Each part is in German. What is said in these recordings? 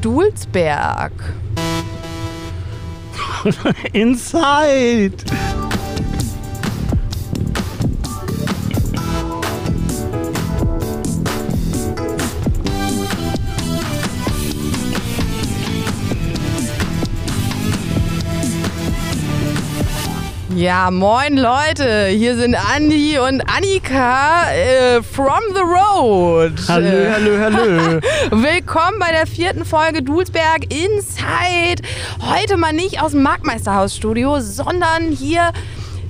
Dulsberg. Inside. Ja, moin Leute, hier sind Andi und Annika äh, from the road. Hallo, Äh, hallo, hallo. Willkommen bei der vierten Folge Dulsberg Inside. Heute mal nicht aus dem Marktmeisterhausstudio, sondern hier,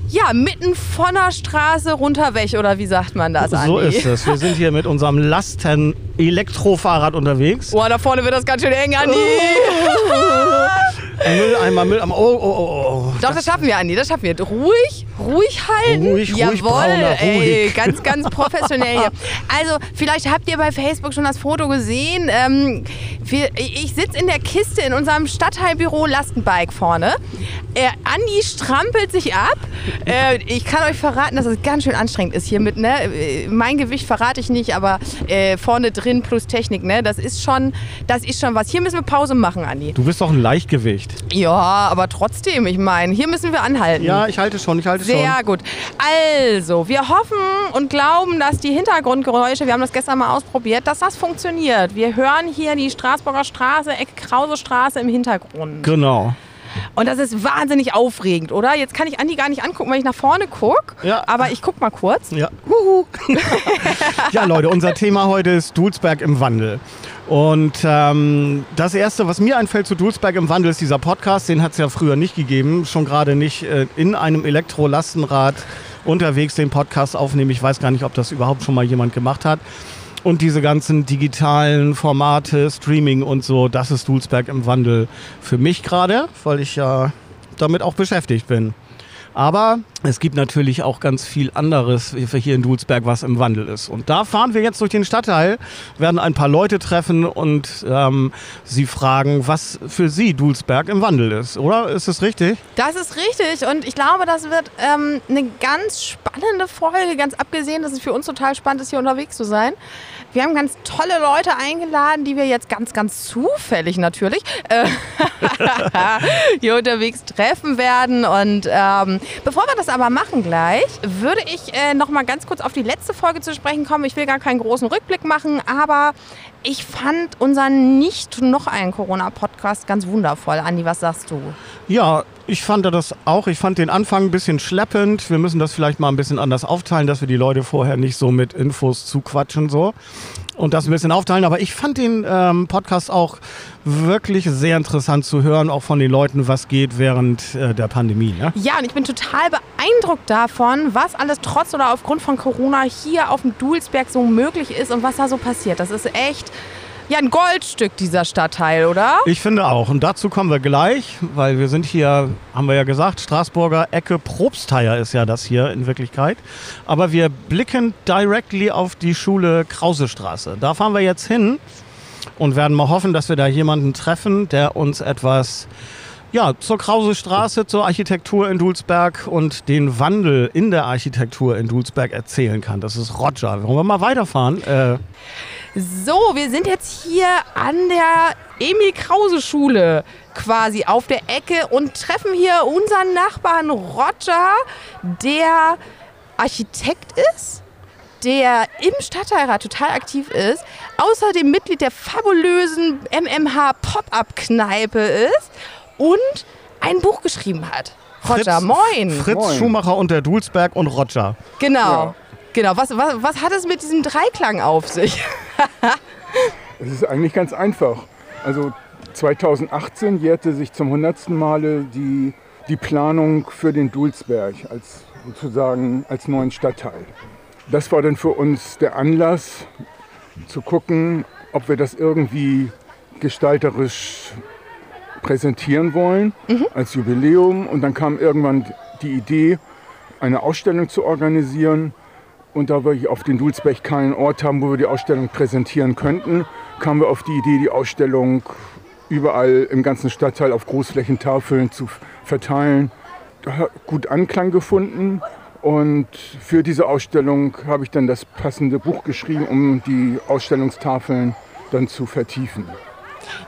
ja, mitten von der Straße runter weg, oder wie sagt man das, Andi? So ist es. Wir sind hier mit unserem Lasten-Elektrofahrrad unterwegs. Boah, da vorne wird das ganz schön eng, Andi. Mülleimer, Mülleimer. Oh, oh, oh, oh. Doch, das schaffen wir, Andi, das schaffen wir. Ruhig, ruhig halten. Ruhig, ruhig, Jawohl, Brauner, ey, ruhig. ganz, ganz professionell hier. Also, vielleicht habt ihr bei Facebook schon das Foto gesehen. Ähm, wir, ich sitze in der Kiste in unserem Stadtteilbüro Lastenbike vorne. Äh, Andi strampelt sich ab. Äh, ich kann euch verraten, dass es ganz schön anstrengend ist hier mit, ne? Äh, Mein Gewicht verrate ich nicht, aber äh, vorne drin plus Technik, ne? Das ist schon, das ist schon was. Hier müssen wir Pause machen, Andi. Du bist doch ein Leichtgewicht. Ja, aber trotzdem, ich meine, hier müssen wir anhalten. Ja, ich halte schon, ich halte Sehr schon. gut. Also, wir hoffen und glauben, dass die Hintergrundgeräusche, wir haben das gestern mal ausprobiert, dass das funktioniert. Wir hören hier die Straßburger Straße, Ecke Krause Straße im Hintergrund. Genau. Und das ist wahnsinnig aufregend, oder? Jetzt kann ich Andi gar nicht angucken, weil ich nach vorne gucke. Ja. Aber ich guck mal kurz. Ja. Ja, Leute, unser Thema heute ist Dulsberg im Wandel. Und ähm, das Erste, was mir einfällt zu Dulsberg im Wandel, ist dieser Podcast. Den hat es ja früher nicht gegeben. Schon gerade nicht äh, in einem Elektrolastenrad unterwegs den Podcast aufnehmen. Ich weiß gar nicht, ob das überhaupt schon mal jemand gemacht hat. Und diese ganzen digitalen Formate, Streaming und so, das ist Dulsberg im Wandel für mich gerade, weil ich ja damit auch beschäftigt bin. Aber es gibt natürlich auch ganz viel anderes hier in Dulsberg, was im Wandel ist. Und da fahren wir jetzt durch den Stadtteil, werden ein paar Leute treffen und ähm, sie fragen, was für sie Dulsberg im Wandel ist. Oder ist es richtig? Das ist richtig und ich glaube, das wird ähm, eine ganz spannende Folge, ganz abgesehen, dass es für uns total spannend ist, hier unterwegs zu sein. Wir haben ganz tolle Leute eingeladen, die wir jetzt ganz, ganz zufällig natürlich äh, hier unterwegs treffen werden. Und ähm, bevor wir das aber machen gleich, würde ich äh, noch mal ganz kurz auf die letzte Folge zu sprechen kommen. Ich will gar keinen großen Rückblick machen, aber ich fand unseren nicht noch einen Corona-Podcast ganz wundervoll. Andi, was sagst du? Ja, ich fand das auch. Ich fand den Anfang ein bisschen schleppend. Wir müssen das vielleicht mal ein bisschen anders aufteilen, dass wir die Leute vorher nicht so mit Infos zuquatschen so und das ein bisschen aufteilen. Aber ich fand den ähm, Podcast auch wirklich sehr interessant zu hören, auch von den Leuten, was geht während äh, der Pandemie. Ne? Ja, und ich bin total beeindruckt davon, was alles trotz oder aufgrund von Corona hier auf dem Dulsberg so möglich ist und was da so passiert. Das ist echt ja ein Goldstück dieser Stadtteil, oder? Ich finde auch. Und dazu kommen wir gleich, weil wir sind hier, haben wir ja gesagt, Straßburger Ecke Probstheier ist ja das hier in Wirklichkeit. Aber wir blicken directly auf die Schule Krausestraße. Da fahren wir jetzt hin und werden mal hoffen, dass wir da jemanden treffen, der uns etwas ja, zur Krausestraße, zur Architektur in Dulsberg und den Wandel in der Architektur in Dulsberg erzählen kann. Das ist Roger. Wollen wir mal weiterfahren? Äh, So, wir sind jetzt hier an der Emil-Krause-Schule quasi auf der Ecke und treffen hier unseren Nachbarn Roger, der Architekt ist, der im Stadtteilrat total aktiv ist, außerdem Mitglied der fabulösen MMH Pop-Up-Kneipe ist und ein Buch geschrieben hat. Roger, moin. Fritz Moin. Schumacher und der Dulsberg und Roger. Genau. Ja. Genau. Was, was, was hat es mit diesem Dreiklang auf sich? Es ist eigentlich ganz einfach. Also 2018 jährte sich zum hundertsten Male die, die Planung für den Dulsberg als sozusagen als neuen Stadtteil. Das war dann für uns der Anlass zu gucken, ob wir das irgendwie gestalterisch präsentieren wollen als Jubiläum. Und dann kam irgendwann die Idee, eine Ausstellung zu organisieren. Und da wir auf den Dulsberg keinen Ort haben, wo wir die Ausstellung präsentieren könnten, kamen wir auf die Idee, die Ausstellung überall im ganzen Stadtteil auf Großflächentafeln zu verteilen. Hat gut Anklang gefunden. Und für diese Ausstellung habe ich dann das passende Buch geschrieben, um die Ausstellungstafeln dann zu vertiefen.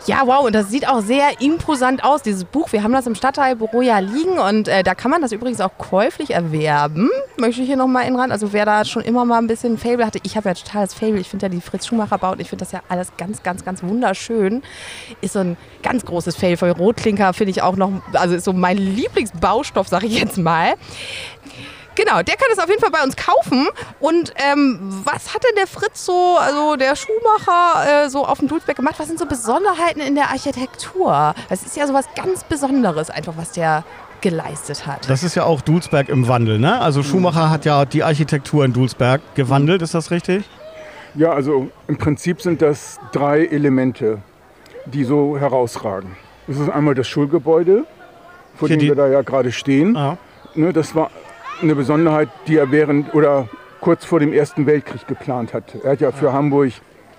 Ja, wow, und das sieht auch sehr imposant aus, dieses Buch. Wir haben das im Stadtteilbüro ja liegen und äh, da kann man das übrigens auch käuflich erwerben. Möchte ich hier nochmal in ran. Also wer da schon immer mal ein bisschen Fable hatte, ich habe ja total das Fable. Ich finde ja die Fritz Schumacher baut, ich finde das ja alles ganz, ganz, ganz wunderschön. Ist so ein ganz großes Fable. Rotklinker finde ich auch noch, also ist so mein Lieblingsbaustoff, sage ich jetzt mal. Genau, der kann es auf jeden Fall bei uns kaufen. Und ähm, was hat denn der Fritz so, also der Schuhmacher, äh, so auf dem Dulsberg gemacht? Was sind so Besonderheiten in der Architektur? Das ist ja so was ganz Besonderes, einfach was der geleistet hat. Das ist ja auch Dulsberg im Wandel, ne? Also Schumacher hat ja die Architektur in Dulsberg gewandelt, ist das richtig? Ja, also im Prinzip sind das drei Elemente, die so herausragen. Das ist einmal das Schulgebäude, vor Hier dem die- wir da ja gerade stehen. Ah. Ne, das war eine Besonderheit, die er während oder kurz vor dem Ersten Weltkrieg geplant hat. Er hat ja für Hamburg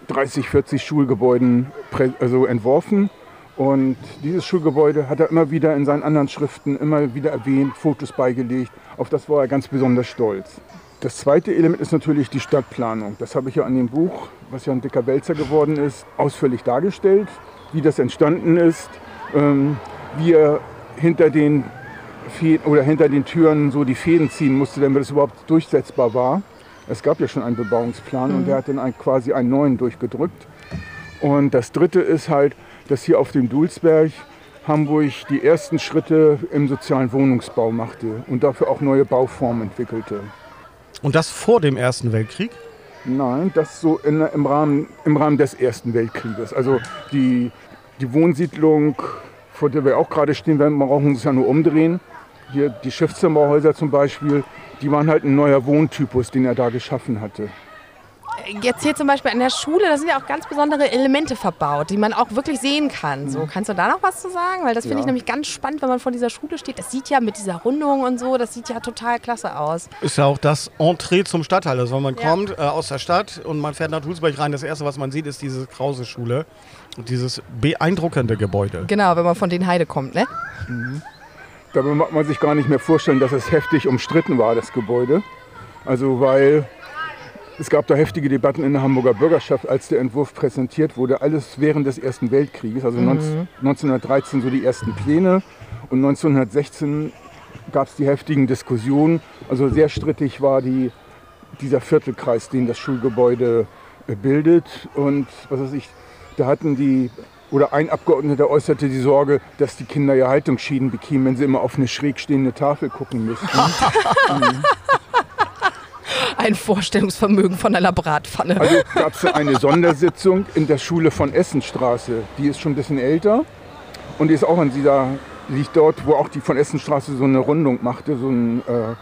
30, 40 Schulgebäuden also entworfen. Und dieses Schulgebäude hat er immer wieder in seinen anderen Schriften immer wieder erwähnt, Fotos beigelegt. Auf das war er ganz besonders stolz. Das zweite Element ist natürlich die Stadtplanung. Das habe ich ja an dem Buch, was ja ein dicker Wälzer geworden ist, ausführlich dargestellt, wie das entstanden ist, ähm, wie er hinter den Fäden oder hinter den Türen so die Fäden ziehen musste, damit es überhaupt durchsetzbar war. Es gab ja schon einen Bebauungsplan und der hat dann ein, quasi einen neuen durchgedrückt. Und das dritte ist halt, dass hier auf dem Dulsberg Hamburg die ersten Schritte im sozialen Wohnungsbau machte und dafür auch neue Bauformen entwickelte. Und das vor dem Ersten Weltkrieg? Nein, das so in, im, Rahmen, im Rahmen des Ersten Weltkrieges. Also die, die Wohnsiedlung, vor der wir auch gerade stehen, wir brauchen uns ja nur umdrehen. Hier die Schiffszimmerhäuser zum Beispiel, die waren halt ein neuer Wohntypus, den er da geschaffen hatte. Jetzt hier zum Beispiel an der Schule, da sind ja auch ganz besondere Elemente verbaut, die man auch wirklich sehen kann. So, kannst du da noch was zu sagen? Weil das finde Ja. ich nämlich ganz spannend, wenn man vor dieser Schule steht. Das sieht ja mit dieser Rundung und so, das sieht ja total klasse aus. Ist ja auch das Entree zum Stadtteil. Also wenn man Ja. kommt äh, aus der Stadt und man fährt nach Dulsberg rein, das erste, was man sieht, ist diese Krause-Schule. Und dieses beeindruckende Gebäude. Genau, wenn man von den Heide kommt, ne? Dabei mag man sich gar nicht mehr vorstellen, dass es heftig umstritten war, das Gebäude. Also weil es gab da heftige Debatten in der Hamburger Bürgerschaft, als der Entwurf präsentiert wurde. Alles während des Ersten Weltkrieges, also 19, 1913 so die ersten Pläne und 1916 gab es die heftigen Diskussionen. Also sehr strittig war die, dieser Viertelkreis, den das Schulgebäude äh, bildet. Und was weiß ich, da hatten die, oder ein Abgeordneter äußerte die Sorge, dass die Kinder ja Haltungsschienen bekämen, wenn sie immer auf eine schräg stehende Tafel gucken müssten. Ein Vorstellungsvermögen von einer Bratpfanne. Also gab es eine Sondersitzung in der Schule von Essenstraße. Die ist schon ein bisschen älter und die ist auch an dieser, liegt dort, wo auch die von Essenstraße so eine Rundung machte. So ein, äh,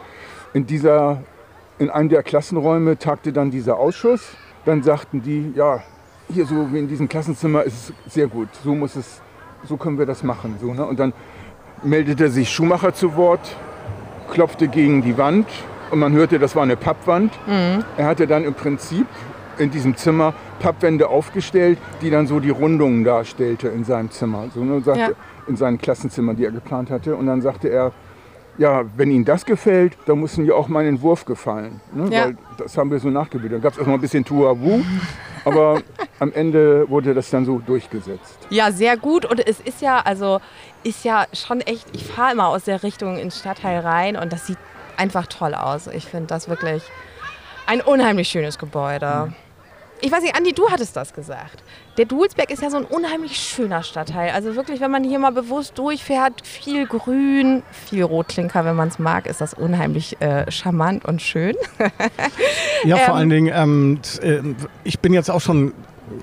in, dieser, in einem der Klassenräume tagte dann dieser Ausschuss. Dann sagten die, ja, hier so wie in diesem Klassenzimmer ist es sehr gut. So muss es, so können wir das machen. So, ne? Und dann meldete sich Schumacher zu Wort, klopfte gegen die Wand und man hörte, das war eine Pappwand. Er hatte dann im Prinzip in diesem Zimmer Pappwände aufgestellt, die dann so die Rundungen darstellte in seinem Zimmer. So, ne, sagte, Ja. In seinen Klassenzimmer, die er geplant hatte. Und dann sagte er, ja, wenn Ihnen das gefällt, dann muss Ihnen ja auch mein Entwurf gefallen. Ne? Ja. Weil das haben wir so nachgebildet. Dann gab es erstmal ein bisschen Tuawu, aber am Ende wurde das dann so durchgesetzt. Ja, sehr gut. Und es ist ja, also ist ja schon echt, ich fahre immer aus der Richtung ins Stadtteil rein und das sieht einfach toll aus. Ich finde das wirklich ein unheimlich schönes Gebäude. Ich weiß nicht, Andi, du hattest das gesagt. Der Dulsberg ist ja so ein unheimlich schöner Stadtteil. Also wirklich, wenn man hier mal bewusst durchfährt, viel Grün, viel Rotklinker, wenn man es mag, ist das unheimlich äh, charmant und schön. Ja, vor Ähm, allen Dingen, ähm, äh, ich bin jetzt auch schon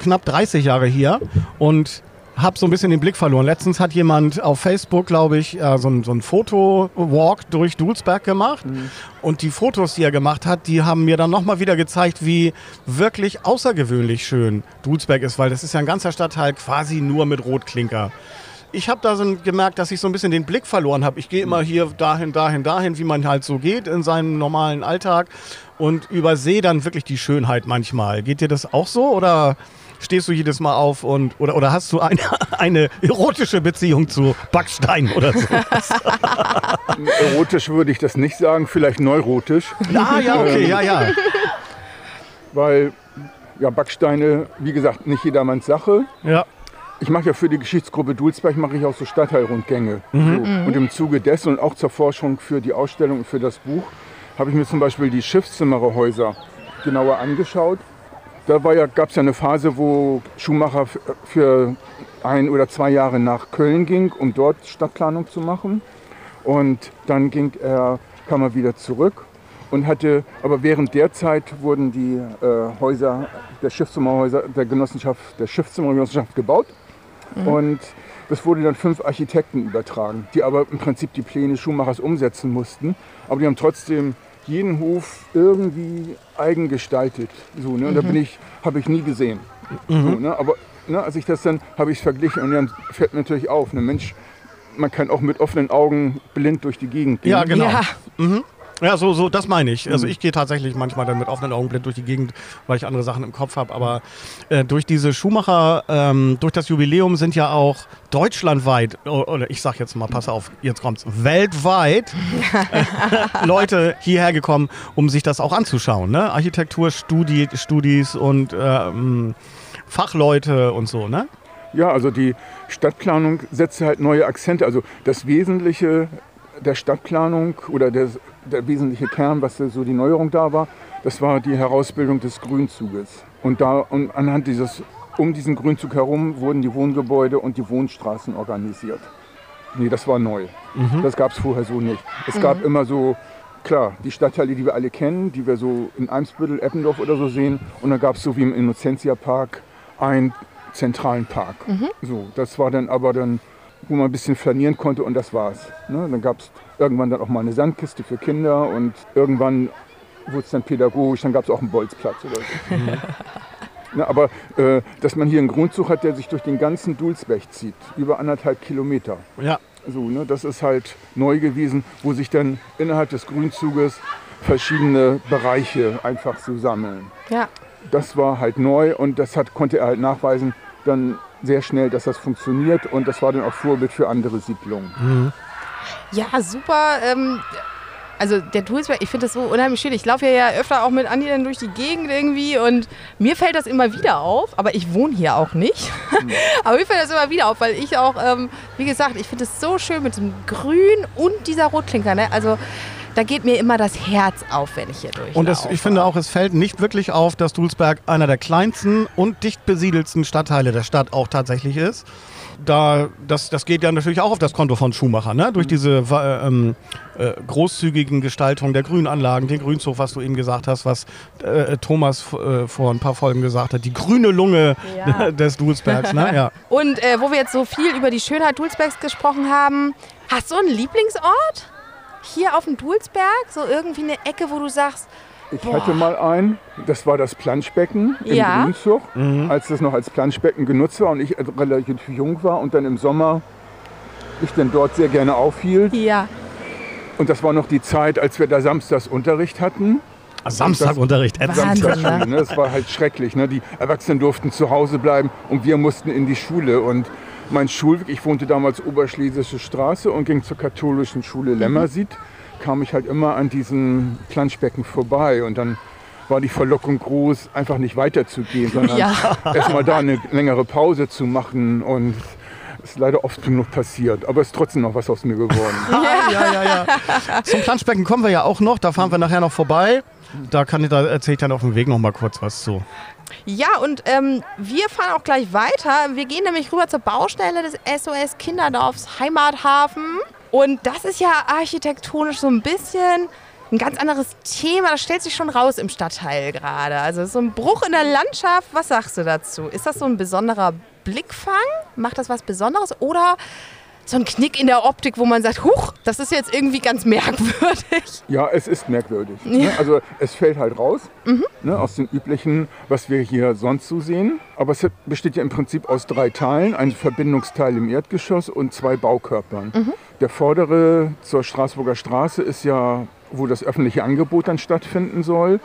knapp 30 Jahre hier und habe so ein bisschen den Blick verloren. Letztens hat jemand auf Facebook, glaube ich, äh, so ein, so ein Foto-Walk durch Dulsberg gemacht. Und die Fotos, die er gemacht hat, die haben mir dann nochmal wieder gezeigt, wie wirklich außergewöhnlich schön Dulsberg ist, weil das ist ja ein ganzer Stadtteil quasi nur mit Rotklinker. Ich habe da so gemerkt, dass ich so ein bisschen den Blick verloren habe. Ich gehe immer hier dahin, dahin, dahin, wie man halt so geht in seinem normalen Alltag und übersehe dann wirklich die Schönheit manchmal. Geht dir das auch so oder stehst du jedes Mal auf und oder, oder hast du eine, eine erotische Beziehung zu Backstein oder so? Erotisch würde ich das nicht sagen, vielleicht neurotisch, ja, ja, okay, ja, ja. weil ja, Backsteine, wie gesagt, nicht jedermanns Sache. Ja, ich mache ja für die Geschichtsgruppe Dulsberg mache ich auch so Stadtteilrundgänge. So. Und im Zuge dessen und auch zur Forschung für die Ausstellung und für das Buch habe ich mir zum Beispiel die Schiffszimmererhäuser genauer angeschaut. Da ja, gab es ja eine Phase, wo Schumacher für ein oder zwei Jahre nach Köln ging, um dort Stadtplanung zu machen. Und dann ging er, kam er wieder zurück und hatte, aber während der Zeit wurden die äh, Häuser, der Schiffszimmerhäuser der Genossenschaft, der Schiffszimmergenossenschaft gebaut. Und das wurde dann fünf Architekten übertragen, die aber im Prinzip die Pläne Schumachers umsetzen mussten. Aber die haben trotzdem jeden Hof irgendwie eigen gestaltet. So, ne? Und da bin ich, habe ich nie gesehen. So, ne? Aber ne, als ich das dann, habe ich es verglichen und dann fällt mir natürlich auf, ne Mensch, man kann auch mit offenen Augen blind durch die Gegend gehen. Ja, genau. Ja. Ja, so, so, das meine ich. Also ich gehe tatsächlich manchmal dann mit offenen Augen blind durch die Gegend, weil ich andere Sachen im Kopf habe. Aber äh, durch diese Schumacher, ähm, durch das Jubiläum sind ja auch deutschlandweit, oder ich sag jetzt mal, pass auf, jetzt kommt's, weltweit äh, Leute hierher gekommen, um sich das auch anzuschauen. Ne? Architekturstudis Studis und ähm, Fachleute und so, ne? Ja, also die Stadtplanung setzt halt neue Akzente. Also das Wesentliche der Stadtplanung oder der, der wesentliche Kern, was so die Neuerung da war, das war die Herausbildung des Grünzuges. Und da und anhand dieses, um diesen Grünzug herum wurden die Wohngebäude und die Wohnstraßen organisiert. Nee, das war neu. Das gab es vorher so nicht. Es gab immer so, klar, die Stadtteile, die wir alle kennen, die wir so in Eimsbüttel, Eppendorf oder so sehen. Und dann gab es so wie im Innocentia-Park einen zentralen Park. So, das war dann aber dann, wo man ein bisschen flanieren konnte und das war's. Ne? Dann gab es irgendwann dann auch mal eine Sandkiste für Kinder und irgendwann wurde es dann pädagogisch, dann gab es auch einen Bolzplatz oder so. Ne, aber äh, dass man hier einen Grundzug hat, der sich durch den ganzen Dulsberg zieht, über anderthalb Kilometer. Ja. So, ne, das ist halt neu gewesen, wo sich dann innerhalb des Grünzuges verschiedene Bereiche einfach so sammeln. Ja. Das war halt neu und das hat, konnte er halt nachweisen, dann sehr schnell, dass das funktioniert und das war dann auch Vorbild für andere Siedlungen. Ja, super. Ähm, also der Dulsberg, ich finde das so unheimlich schön. Ich laufe ja, öfter auch mit Andi dann durch die Gegend irgendwie und mir fällt das immer wieder auf, aber ich wohne hier auch nicht. aber mir fällt das immer wieder auf, weil ich auch, ähm, wie gesagt, ich finde es so schön mit dem Grün und dieser Rotklinker. Ne? Also da geht mir immer das Herz auf, wenn ich hier durchlaufe. Und es, ich finde auch, es fällt nicht wirklich auf, dass Dulsberg einer der kleinsten und dicht besiedelsten Stadtteile der Stadt auch tatsächlich ist. Da, das, das geht ja natürlich auch auf das Konto von Schumacher, ne? durch diese wa- ähm, äh, großzügigen Gestaltung der Grünanlagen, den Grünzug, was du eben gesagt hast, was äh, Thomas äh, vor ein paar Folgen gesagt hat, die grüne Lunge Ja. des Dulsbergs. Ne? Ja. Und äh, wo wir jetzt so viel über die Schönheit Dulsbergs gesprochen haben, hast du einen Lieblingsort? Hier auf dem Dulsberg? So irgendwie eine Ecke, wo du sagst, Ich Boah. hatte mal einen, das war das Planschbecken im Ja. Grünzug, als das noch als Planschbecken genutzt war und ich relativ jung war und dann im Sommer ich dann dort sehr gerne aufhielt. ja, Und das war noch die Zeit, als wir da samstags Unterricht hatten. Samstagunterricht, ätzend. Wahnsinn, Samstagsschule, ne? Das war halt schrecklich. Ne? Die Erwachsenen durften zu Hause bleiben und wir mussten in die Schule. Und mein Schulweg, ich wohnte damals Oberschlesische Straße und ging zur katholischen Schule Lämmersied, kam ich halt immer an diesem Planschbecken vorbei. Und dann war die Verlockung groß, einfach nicht weiterzugehen, sondern Ja. erstmal da eine längere Pause zu machen. Und es ist leider oft genug passiert. Aber es ist trotzdem noch was aus mir geworden. Ah, ja, ja, ja. Zum Planschbecken kommen wir ja auch noch, da fahren wir nachher noch vorbei. Da, kann ich, da erzähle ich dann auf dem Weg noch mal kurz was zu. Ja, und ähm, wir fahren auch gleich weiter. Wir gehen nämlich rüber zur Baustelle des SOS Kinderdorfs Heimathafen. Und das ist ja architektonisch so ein bisschen ein ganz anderes Thema. Das stellt sich schon raus im Stadtteil gerade. Also so ein Bruch in der Landschaft. Was sagst du dazu? Ist das so ein besonderer Blickfang? Macht das was Besonderes? Oder so ein Knick in der Optik, wo man sagt, huch, das ist jetzt irgendwie ganz merkwürdig. Ja, es ist merkwürdig. Ne? Also es fällt halt raus ne, aus dem üblichen, was wir hier sonst so sehen. Aber es besteht ja im Prinzip aus drei Teilen. Ein Verbindungsteil im Erdgeschoss und zwei Baukörpern. Der vordere zur Straßburger Straße ist ja, wo das öffentliche Angebot dann stattfinden soll.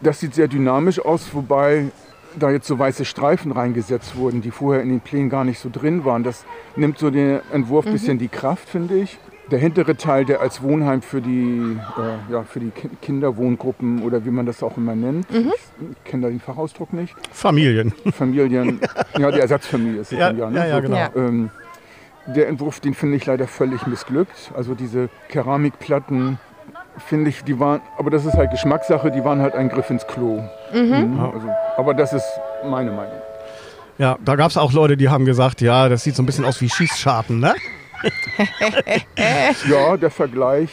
Das sieht sehr dynamisch aus, wobei da jetzt so weiße Streifen reingesetzt wurden, die vorher in den Plänen gar nicht so drin waren. Das nimmt so den Entwurf ein bisschen die Kraft, finde ich. der hintere Teil, der als Wohnheim für die, äh, ja, für die Ki- Kinderwohngruppen oder wie man das auch immer nennt, Mhm. ich kenne da den Fachausdruck nicht, Familien. Familien, ja, die Ersatzfamilie ist es Ja, dann ja, ne? ja, ja, genau. Ja. ähm, der Entwurf, den finde ich leider völlig missglückt. Also diese Keramikplatten, finde ich, die waren, aber das ist halt Geschmackssache, die waren halt ein Griff ins Klo. Mhm. Also, aber das ist meine Meinung. Ja, da gab es auch Leute, die haben gesagt, ja, das sieht so ein bisschen aus wie Schießscharten, ne? Ja, der Vergleich.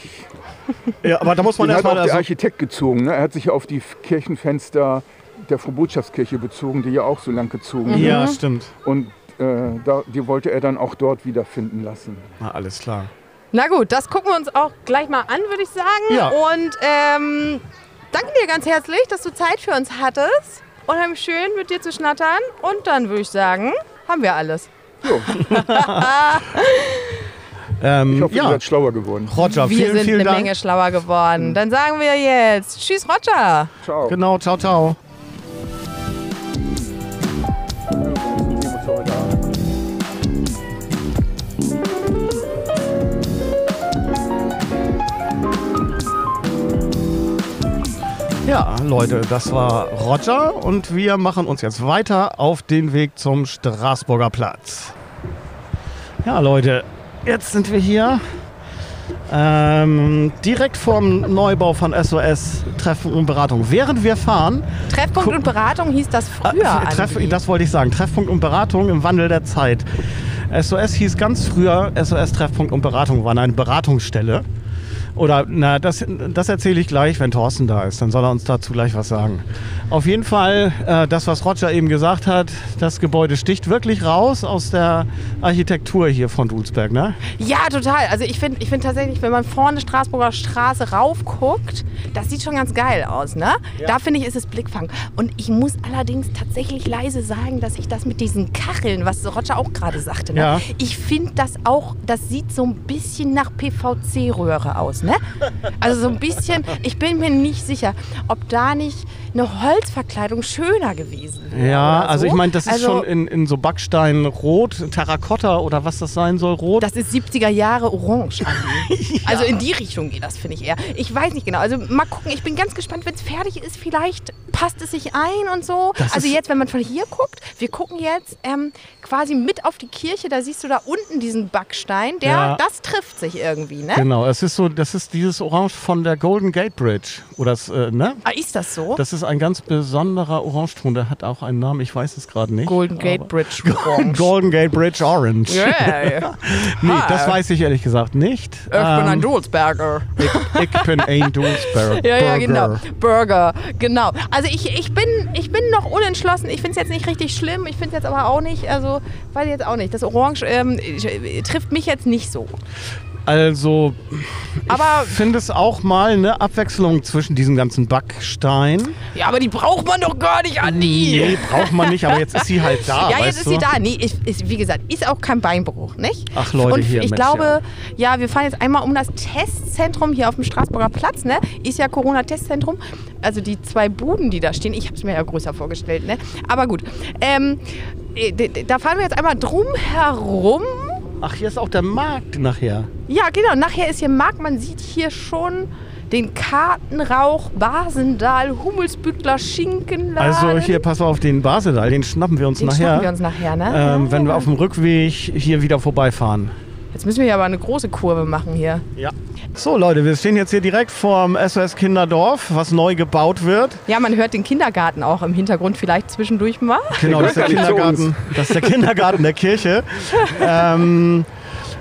Ja, aber da muss man Den hat auch erstmal. der Also, Architekt gezogen. Ne? Er hat sich auf die Kirchenfenster der Frohbotschaftskirche bezogen, die ja auch so lang gezogen sind. ja, stimmt. Und äh, da, die wollte er dann auch dort wiederfinden lassen. Na, alles klar. Na gut, das gucken wir uns auch gleich mal an, würde ich sagen. Ja. Und ähm, danke dir ganz herzlich, dass du Zeit für uns hattest. Unheimlich schön mit dir zu schnattern. Und dann würde ich sagen, haben wir alles. So, Ähm, ich hoffe, ihr ja, seid schlauer geworden. Roger, wir vielen, sind vielen eine Dank. Menge schlauer geworden. Dann sagen wir jetzt Tschüss, Roger. Ciao. Genau, ciao, ciao. Ja, Leute, das war Roger und wir machen uns jetzt weiter auf den Weg zum Straßburger Platz. Ja, Leute, jetzt sind wir hier ähm, direkt vorm Neubau von SOS Treffen und Beratung. Während wir fahren, Treffpunkt und Beratung hieß das früher. äh, Treff, das wollte ich sagen, Treffpunkt und Beratung im Wandel der Zeit. SOS hieß ganz früher, SOS Treffpunkt und Beratung war eine Beratungsstelle. Oder, na, das, das erzähle ich gleich, wenn Thorsten da ist. Dann soll er uns dazu gleich was sagen. Auf jeden Fall, äh, das, was Roger eben gesagt hat, das Gebäude sticht wirklich raus aus der Architektur hier von Dulsberg, ne? Ja, total. Also ich finde ich find tatsächlich, wenn man vorne Straßburger Straße raufguckt, das sieht schon ganz geil aus, ne? Da finde ich, ist es Blickfang. Und ich muss allerdings tatsächlich leise sagen, dass ich das mit diesen Kacheln, was Roger auch gerade sagte, ne? Ja. ich finde das auch, das sieht so ein bisschen nach PVC-Röhre aus, ne? Also so ein bisschen, ich bin mir nicht sicher, ob da nicht eine Holzverkleidung schöner gewesen wäre. Ja, also so. ich meine, das ist Also- schon in, in so Backstein rot, Terrakotta oder was das sein soll, rot. Das ist 70er Jahre Orange, Andi. Also in die Richtung geht das, finde ich eher. Ich weiß nicht genau. Also mal gucken, ich bin ganz gespannt, wenn es fertig ist, vielleicht passt es sich ein und so. Das also jetzt, wenn man von hier guckt, wir gucken jetzt ähm, quasi mit auf die Kirche, da siehst du da unten diesen Backstein, der, Ja. das trifft sich irgendwie, ne? Genau, es ist so, das ist dieses Orange von der Golden Gate Bridge. Oder das, äh, ne? Ah, ist das so? Das ist ein ganz besonderer Orangeton, der hat auch einen Namen, ich weiß es gerade nicht. Golden Gate Bridge Orange. Golden Gate Bridge Orange. Yeah. Nee, Ah. das weiß ich ehrlich gesagt nicht. Ich bin ein Ähm, Dulsberger. ich, ich bin ein Dulsberger. Ja, ja, genau. Burger. Burger, genau. Also ich, ich, bin, ich bin noch unentschlossen. Ich finde es jetzt nicht richtig schlimm. Ich finde es jetzt aber auch nicht, also weiß ich jetzt auch nicht. Das Orange ähm, äh, trifft mich jetzt nicht so. Also, Aber- ich finde es auch mal eine Abwechslung zwischen diesem ganzen Backstein. Ja, aber die braucht man doch gar nicht, Andi. Nee, braucht man nicht, aber jetzt ist sie halt da. ja, jetzt ist du? sie da. Nee, ist, ist, wie gesagt, ist auch kein Beinbruch, nicht? Ach, Leute, Und hier, ich Mensch, glaube, ja. wir fahren jetzt einmal um das Testzentrum hier auf dem Straßburger Platz, ne? Ist ja Corona-Testzentrum. Also die zwei Buden, die da stehen, ich habe es mir ja größer vorgestellt, ne? Aber gut. Ähm, äh, da fahren wir jetzt einmal drum herum. Ach, hier ist auch der Markt nachher. Ja, genau. Nachher ist hier Markt. Man sieht hier schon den Kartenrauch, Basendal, Hummelsbüttler, Schinkenladen. Also hier, pass auf, den Basedal, den schnappen wir uns den nachher. schnappen wir uns nachher, ne? ähm, Ja, wenn wir ja. auf dem Rückweg hier wieder vorbeifahren. Jetzt müssen wir hier aber eine große Kurve machen hier. Ja. So Leute, wir stehen jetzt hier direkt vorm SOS Kinderdorf, was neu gebaut wird. Ja, man hört den Kindergarten auch im Hintergrund vielleicht zwischendurch mal. Genau, das ist der Kindergarten. Das ist der Kindergarten der Kirche. Ähm,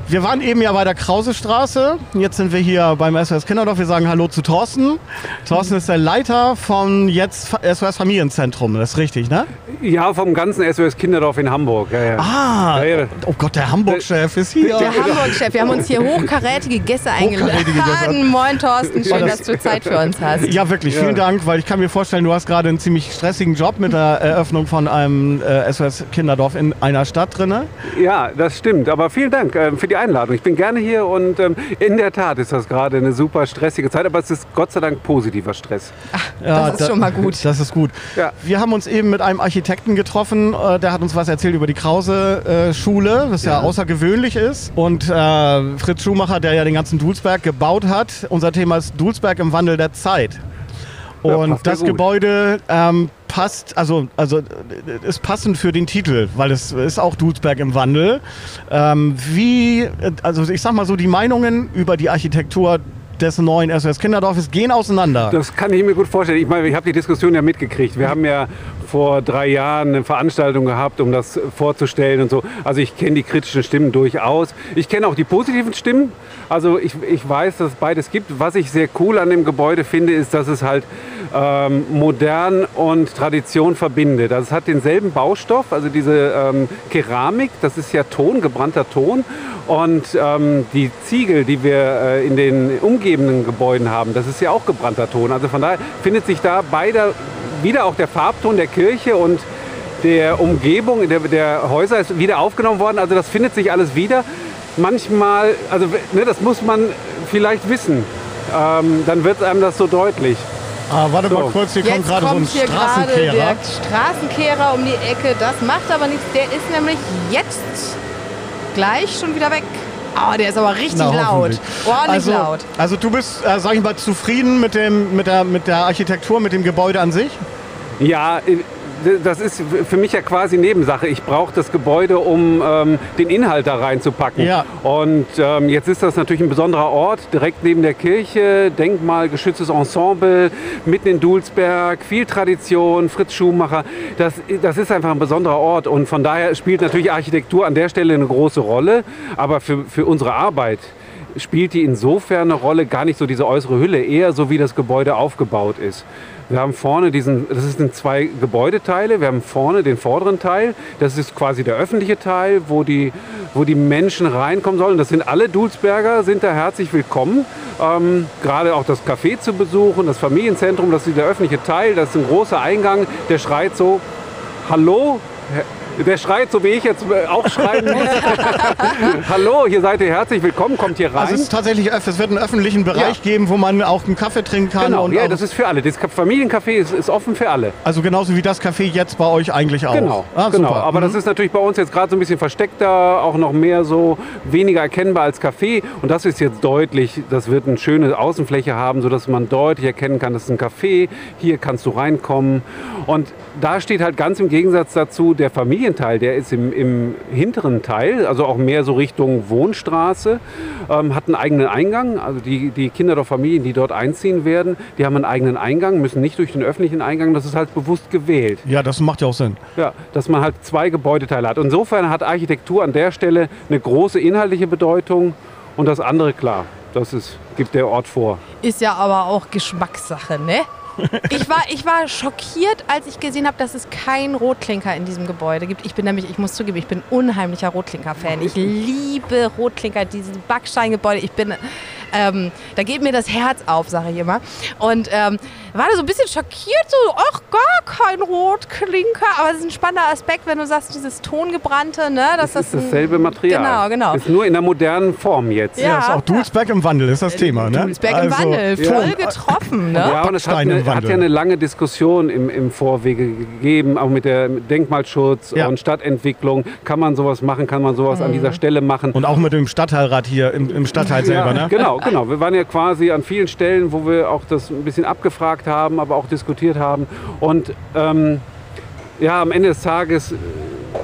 wir waren eben ja bei der Krause-Straße. Jetzt sind wir hier beim SOS Kinderdorf. Wir sagen Hallo zu Thorsten. Thorsten ist der Leiter vom jetzt SOS Familienzentrum. Das ist richtig, ne? Ja, vom ganzen SOS Kinderdorf in Hamburg. Ja, ja. Ah, Ja, ja. oh Gott, der Hamburg-Chef ist hier. Der Hamburg-Chef, wir haben uns hier hochkarätige Gäste Hochkarätige eingeladen. Moin Thorsten, schön, das- dass du Zeit für uns hast. Ja, wirklich, Ja. vielen Dank, weil ich kann mir vorstellen, du hast gerade einen ziemlich stressigen Job mit der Eröffnung von einem äh, SOS Kinderdorf in einer Stadt drinne. ja, das stimmt. Aber vielen Dank äh, für die Einladung. Ich bin gerne hier und ähm, in der Tat ist das gerade eine super stressige Zeit, aber es ist Gott sei Dank positiver Stress. das ist da- schon mal gut. Das ist gut. Ja. Wir haben uns eben mit einem Architekten getroffen, äh, der hat uns was erzählt über die Krause-Schule, was ja. außergewöhnlich ist. Und äh, Fritz Schumacher, der ja den ganzen Dulsberg gebaut hat, unser Thema ist Dulsberg im Wandel der Zeit. Und ja das gut. Gebäude ähm, passt, also, also äh, ist passend für den Titel, weil es ist auch Dulsberg im Wandel. Ähm, wie, äh, also ich sag mal so, die Meinungen über die Architektur des neuen SOS Kinderdorfes gehen auseinander. Das kann ich mir gut vorstellen. Ich meine, ich habe die Diskussion ja mitgekriegt. Wir haben ja vor drei Jahren eine Veranstaltung gehabt, um das vorzustellen und so. Also ich kenne die kritischen Stimmen durchaus. Ich kenne auch die positiven Stimmen. Also ich, ich weiß, dass es beides gibt. Was ich sehr cool an dem Gebäude finde, ist, dass es halt ähm, modern und Tradition verbindet. Also es hat denselben Baustoff, also diese ähm, Keramik, das ist ja Ton, gebrannter Ton. Und ähm, die Ziegel, die wir äh, in den umgebenden Gebäuden haben, das ist ja auch gebrannter Ton. Also von daher findet sich da beide wieder auch der Farbton der Kirche und der Umgebung, der, der Häuser ist wieder aufgenommen worden. Also das findet sich alles wieder. Manchmal, also ne, das muss man vielleicht wissen. Ähm, dann wird einem das so deutlich. Ah, warte mal So. kurz, hier kommt gerade so ein kommt hier gerade Straßenkehrer. der Straßenkehrer um die Ecke. Das macht aber nichts. Der ist nämlich jetzt gleich schon wieder weg. Oh, der ist aber richtig Na, laut. Ordentlich also, laut. Also du bist, äh, sag ich mal, zufrieden mit, dem, mit, der, mit der Architektur, mit dem Gebäude an sich? Ja, das ist für mich ja quasi Nebensache. Ich brauche das Gebäude, um ähm, den Inhalt da reinzupacken. Ja. Und ähm, jetzt ist das natürlich ein besonderer Ort, direkt neben der Kirche, denkmalgeschütztes Ensemble, mitten in Dulsberg, viel Tradition, Fritz Schumacher. Das, das ist einfach ein besonderer Ort und von daher spielt natürlich Architektur an der Stelle eine große Rolle. Aber für, für unsere Arbeit spielt die insofern eine Rolle, gar nicht so diese äußere Hülle, eher so wie das Gebäude aufgebaut ist. Wir haben vorne diesen, das sind zwei Gebäudeteile. Wir haben vorne den vorderen Teil. Das ist quasi der öffentliche Teil, wo die, wo die Menschen reinkommen sollen. Das sind alle Dulsberger, sind da herzlich willkommen. Ähm, gerade auch das Café zu besuchen, das Familienzentrum, das ist der öffentliche Teil. Das ist ein großer Eingang, der schreit so, hallo, der schreit so wie ich jetzt äh, auch schreien muss. Hallo, hier seid ihr herzlich willkommen, kommt hier rein. Also es ist tatsächlich, es wird einen öffentlichen Bereich Ja. geben, wo man auch einen Kaffee trinken kann. genau, und ja, das ist für alle. Das Familiencafé ist, ist offen für alle. also genauso wie das Café jetzt bei euch eigentlich auch. Genau, Ah, genau. super. Aber das ist natürlich bei uns jetzt gerade so ein bisschen versteckter, auch noch mehr so weniger erkennbar als Café. Und das ist jetzt deutlich, das wird eine schöne Außenfläche haben, sodass man deutlich erkennen kann, das ist ein Café, hier kannst du reinkommen. Und da steht halt ganz im Gegensatz dazu der Familienteil, der ist im, im hinteren Teil, also auch mehr so Richtung Wohnstraße, ähm, hat einen eigenen Eingang. Also die, die Kinderdorffamilien, die dort einziehen werden, die haben einen eigenen Eingang, müssen nicht durch den öffentlichen Eingang, das ist halt bewusst gewählt. ja, das macht ja auch Sinn. Ja, dass man halt zwei Gebäudeteile hat. Insofern hat Architektur an der Stelle eine große inhaltliche Bedeutung und das andere klar. Das ist, gibt der Ort vor. Ist ja aber auch Geschmackssache, ne? Ich war, ich war schockiert, als ich gesehen habe, dass es keinen Rotklinker in diesem Gebäude gibt. Ich bin nämlich, ich muss zugeben, ich bin unheimlicher Rotklinker-Fan. Ich liebe Rotklinker, diese Backsteingebäude. Ich bin, ähm, da geht mir das Herz auf, sage ich immer. Und ähm, war da so ein bisschen schockiert, so, ach, gar kein Rotklinker. Aber es ist ein spannender Aspekt, wenn du sagst, dieses Tongebrannte, ne? Dass Das ist ein- dasselbe Material. Genau, genau. Ist nur in der modernen Form jetzt. Ja. Ja, ist auch Dulsberg im Wandel ist das Thema, ne? Dulsberg im Also, Wandel, voll getroffen, ne? Ja, und es hat, im eine, hat ja eine lange Diskussion im, im Vorwege gegeben, auch mit der Denkmalschutz Ja. und Stadtentwicklung. Kann man sowas machen? Kann man sowas an Mhm. dieser Stelle machen? Und auch mit dem Stadtteilrat hier im, im Stadtteil selber, ja, ne? Genau, genau. Wir waren ja quasi an vielen Stellen, wo wir auch das ein bisschen abgefragt haben, aber auch diskutiert haben. Und ähm, ja, am Ende des Tages äh,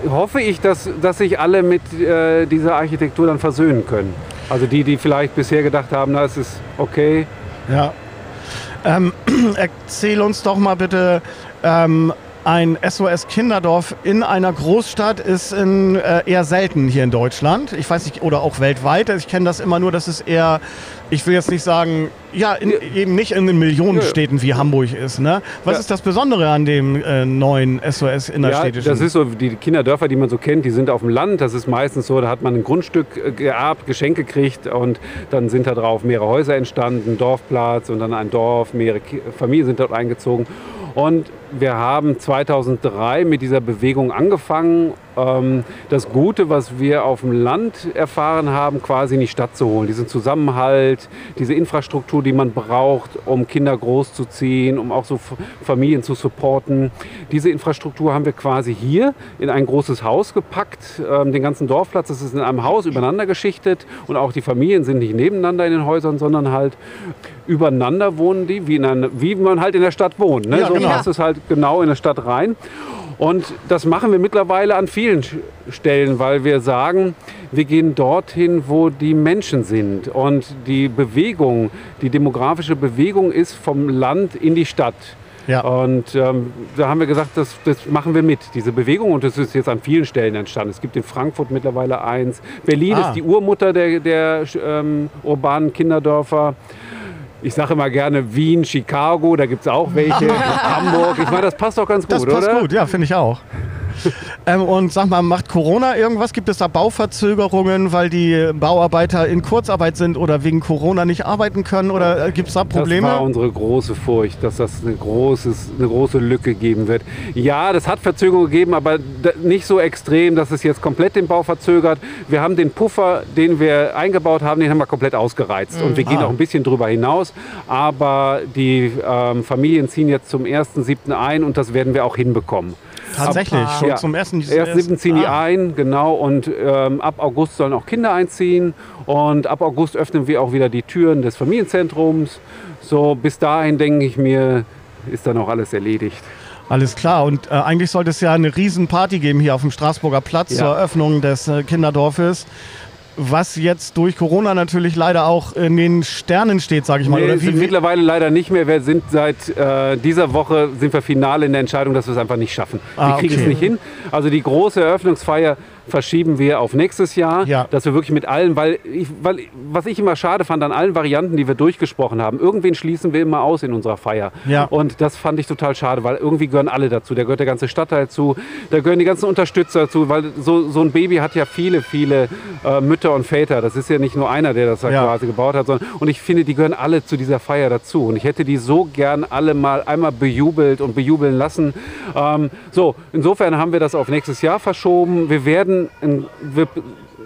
hoffe ich, dass, dass sich alle mit äh, dieser Architektur dann versöhnen können. Also die, die vielleicht bisher gedacht haben, na, es ist okay. Ja. Ähm, erzähl uns doch mal bitte, ähm, ein SOS Kinderdorf in einer Großstadt ist in, äh, eher selten hier in Deutschland. Ich weiß nicht, oder auch weltweit. Ich kenne das immer nur, dass es eher, ich will jetzt nicht sagen, ja, in, eben nicht in den Millionenstädten wie Hamburg ist. Ne? Was Ja. ist das Besondere an dem äh, neuen SOS Ja, innerstädtischen? das ist so, die Kinderdörfer, die man so kennt, die sind auf dem Land. Das ist meistens so, da hat man ein Grundstück äh, geerbt, Geschenk gekriegt und dann sind da drauf mehrere Häuser entstanden, ein Dorfplatz und dann ein Dorf, mehrere Familien sind dort eingezogen. Und wir haben 2003 mit dieser Bewegung angefangen, ähm, das Gute, was wir auf dem Land erfahren haben, quasi in die Stadt zu holen. Diesen Zusammenhalt, diese Infrastruktur, die man braucht, um Kinder großzuziehen, um auch so Familien zu supporten. Diese Infrastruktur haben wir quasi hier in ein großes Haus gepackt, ähm, den ganzen Dorfplatz. Das ist in einem Haus übereinander geschichtet und auch die Familien sind nicht nebeneinander in den Häusern, sondern halt übereinander wohnen die, wie, einer, wie man halt in der Stadt wohnt. Ne? Ja, so genau. passt es halt genau in der Stadt rein. Und das machen wir mittlerweile an vielen Stellen, weil wir sagen, wir gehen dorthin, wo die Menschen sind. Und die Bewegung, die demografische Bewegung ist vom Land in die Stadt. Ja. Und ähm, da haben wir gesagt, das, das machen wir mit, diese Bewegung. Und das ist jetzt an vielen Stellen entstanden. Es gibt in Frankfurt mittlerweile eins. Berlin Ah. ist die Urmutter der, der ähm, urbanen Kinderdörfer. Ich sage immer gerne Wien, Chicago, da gibt es auch welche. Hamburg. Ich meine, das passt doch ganz gut, Das passt oder? gut, ja, finde ich auch. Ähm, und sag mal, macht Corona irgendwas? Gibt es da Bauverzögerungen, weil die Bauarbeiter in Kurzarbeit sind oder wegen Corona nicht arbeiten können? Oder äh, gibt es da Das war Probleme? unsere große Furcht, dass das eine, großes, eine große Lücke geben wird. Ja, das hat Verzögerungen gegeben, aber nicht so extrem, dass es jetzt komplett den Bau verzögert. Wir haben den Puffer, den wir eingebaut haben, den haben wir komplett ausgereizt. Und wir gehen Ah. auch ein bisschen drüber hinaus. Aber die ähm, Familien ziehen jetzt zum 1.7. ein und das werden wir auch hinbekommen. Tatsächlich, Super. schon Ja. zum ersten. Erst 7 ziehen die Ah. ein, genau. Und ähm, ab August sollen auch Kinder einziehen. Und ab August öffnen wir auch wieder die Türen des Familienzentrums. So, bis dahin denke ich mir, ist dann auch alles erledigt. Alles klar. Und äh, eigentlich sollte es ja eine Riesenparty geben hier auf dem Straßburger Platz Ja. zur Eröffnung des äh, Kinderdorfes. Was jetzt durch Corona natürlich leider auch in den Sternen steht, sage ich mal. Nee, Oder sind wie, wie, mittlerweile leider nicht mehr. Wir sind seit äh, dieser Woche sind wir final in der Entscheidung, dass wir es einfach nicht schaffen. Ah, wir kriegen okay. es nicht hin. Also die große Eröffnungsfeier verschieben wir auf nächstes Jahr, Ja. dass wir wirklich mit allen, weil, ich, weil was ich immer schade fand an allen Varianten, die wir durchgesprochen haben, irgendwen schließen wir immer aus in unserer Feier. Ja. Und das fand ich total schade, weil irgendwie gehören alle dazu. Da gehört der ganze Stadtteil zu, da gehören die ganzen Unterstützer dazu, weil so, so ein Baby hat ja viele, viele äh, Mütter und Väter. Das ist ja nicht nur einer, der das da Ja. quasi gebaut hat, sondern und ich finde, die gehören alle zu dieser Feier dazu. Und ich hätte die so gern alle mal einmal bejubelt und bejubeln lassen. Ähm, so, insofern haben wir das auf nächstes Jahr verschoben. Wir werden, ein, wir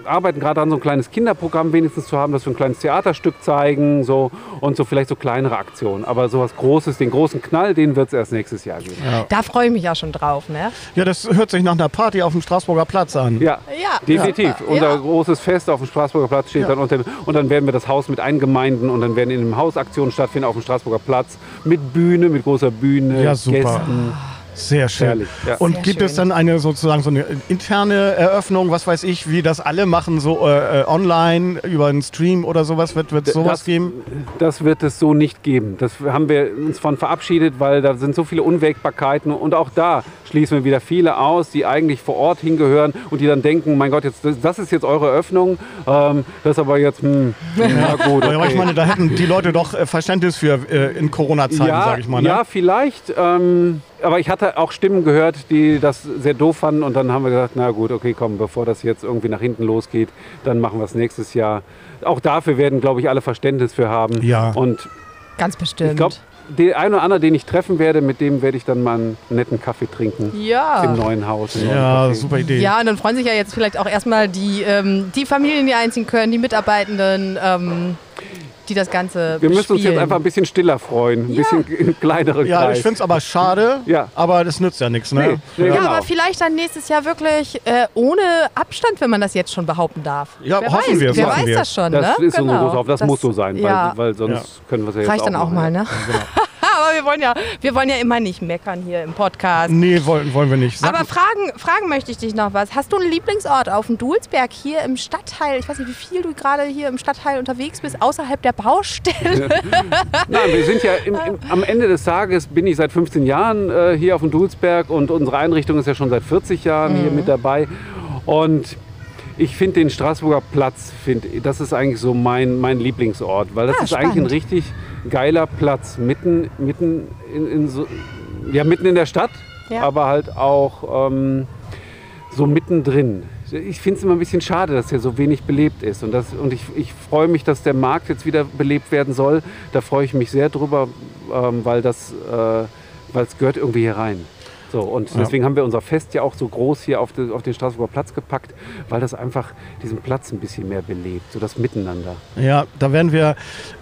arbeiten gerade an so ein kleines Kinderprogramm wenigstens zu haben, dass wir ein kleines Theaterstück zeigen so, und so vielleicht so kleinere Aktionen. Aber sowas Großes, den großen Knall, den wird es erst nächstes Jahr geben. Da freue ich mich ja schon drauf, ne? ja, das hört sich nach einer Party auf dem Straßburger Platz an. Ja, Ja. definitiv. Ja. Unser Ja. großes Fest auf dem Straßburger Platz steht Ja. dann unter und dann werden wir das Haus mit eingemeinden und dann werden in dem Haus Aktionen stattfinden auf dem Straßburger Platz mit Bühne, mit großer Bühne, Ja, super. Gästen. Sehr schön. Herrlich, ja. Und Sehr gibt es schön. dann eine sozusagen so eine interne Eröffnung, was weiß ich, wie das alle machen, so äh, äh, online über einen Stream oder sowas? Wird es sowas das, geben? Das wird es so nicht geben. Das haben wir uns von verabschiedet, weil da sind so viele Unwägbarkeiten und auch da schließen wir wieder viele aus, die eigentlich vor Ort hingehören und die dann denken, mein Gott, jetzt, das, ist jetzt eure Öffnung, ähm, das ist aber jetzt, hm, na gut, Aber ich okay. meine, da hätten die Leute doch äh, Verständnis für äh, in Corona-Zeiten, ja, sage ich mal. Ne? Ja, vielleicht. Ähm, aber ich hatte auch Stimmen gehört, die das sehr doof fanden. Und dann haben wir gesagt, na gut, okay, komm, bevor das jetzt irgendwie nach hinten losgeht, dann machen wir es nächstes Jahr. Auch dafür werden, glaube ich, alle Verständnis für haben. Ja. Und Ganz bestimmt. ich glaube, der eine oder andere, den ich treffen werde, mit dem werde ich dann mal einen netten Kaffee trinken. ja. Im neuen Haus. Im neuen Ja, Café. super Idee. Ja, und dann freuen sich ja jetzt vielleicht auch erstmal die, ähm, die Familien, die einziehen können, die Mitarbeitenden, ähm, die das Ganze Wir müssen uns jetzt einfach ein bisschen stiller freuen. Ein Ja. bisschen in kleineren Ja, Kreis. ich finde es aber schade, Ja. aber das nützt ja nichts. Ne? Nee, nee, Ja, genau. aber vielleicht dann nächstes Jahr wirklich äh, ohne Abstand, wenn man das jetzt schon behaupten darf. Ja, wer hoffen weiß, wir Wer weiß wir. das schon, Das ne? ist unsere große Hoffnung. Das, muss so sein, weil, ja, weil sonst können wir es ja jetzt reicht dann auch machen. mal, ne? aber wir wollen, ja, wir wollen ja immer nicht meckern hier im Podcast. Nee, wollen, wollen wir nicht. Sag, Aber fragen, fragen möchte ich dich noch was. Hast du einen Lieblingsort auf dem Dulsberg hier im Stadtteil? Ich weiß nicht, wie viel du gerade hier im Stadtteil unterwegs bist, außerhalb der Baustelle. Nein, wir sind ja im, im, am Ende des Tages bin ich seit 15 Jahren äh, hier auf dem Dulsberg und unsere Einrichtung ist ja schon seit 40 Jahren hier mit dabei. Und ich finde den Straßburger Platz, find, das ist eigentlich so mein, mein Lieblingsort, weil das Ah, ist eigentlich ein spannend. richtig geiler Platz, mitten, mitten, in, in so, ja, mitten in der Stadt, Ja. aber halt auch ähm, so mittendrin. Ich finde es immer ein bisschen schade, dass hier so wenig belebt ist. Und, das, und ich, ich freue mich, dass der Markt jetzt wieder belebt werden soll. Da freue ich mich sehr drüber, ähm, weil das äh, weil es gehört irgendwie hier rein. So, und Ja. deswegen haben wir unser Fest ja auch so groß hier auf, den- auf den Straßburger Platz gepackt, weil das einfach diesen Platz ein bisschen mehr belebt, so das Miteinander. Ja, da werden wir,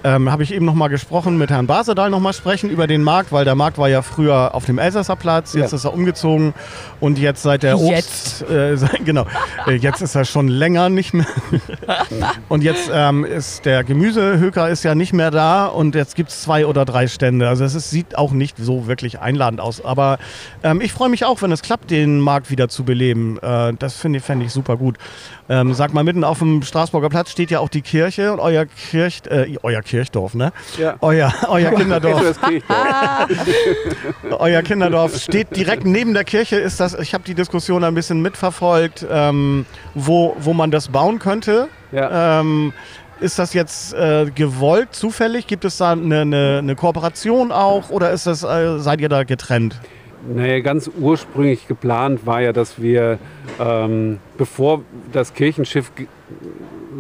ähm, habe ich eben noch mal gesprochen, mit Herrn Basedal noch mal sprechen über den Markt, weil der Markt war ja früher auf dem Elsässer Platz, jetzt Ja. ist er umgezogen und jetzt seit der Jetzt. Obst, äh, seit- genau, äh, jetzt ist er schon länger nicht mehr. und jetzt ähm, ist der Gemüsehöker ist ja nicht mehr da und jetzt gibt es zwei oder drei Stände. Also es ist, sieht auch nicht so wirklich einladend aus. Aber ähm, ich freue mich auch, wenn es klappt, den Markt wieder zu beleben. Äh, das finde ich, fände ich super gut. Ähm, sag mal, mitten auf dem Straßburger Platz steht ja auch die Kirche und euer, Kirch, äh, euer Kirchdorf, ne? Ja. Euer, euer Kinderdorf. Euer Kinderdorf steht direkt neben der Kirche. Ist das? Ich habe die Diskussion ein bisschen mitverfolgt, ähm, wo, wo man das bauen könnte. Ja. Ähm, ist das jetzt äh, gewollt, zufällig? Gibt es da eine, eine, eine Kooperation auch oder ist das, äh, seid ihr da getrennt? Naja, ganz ursprünglich geplant war ja, dass wir, ähm, bevor das Kirchenschiff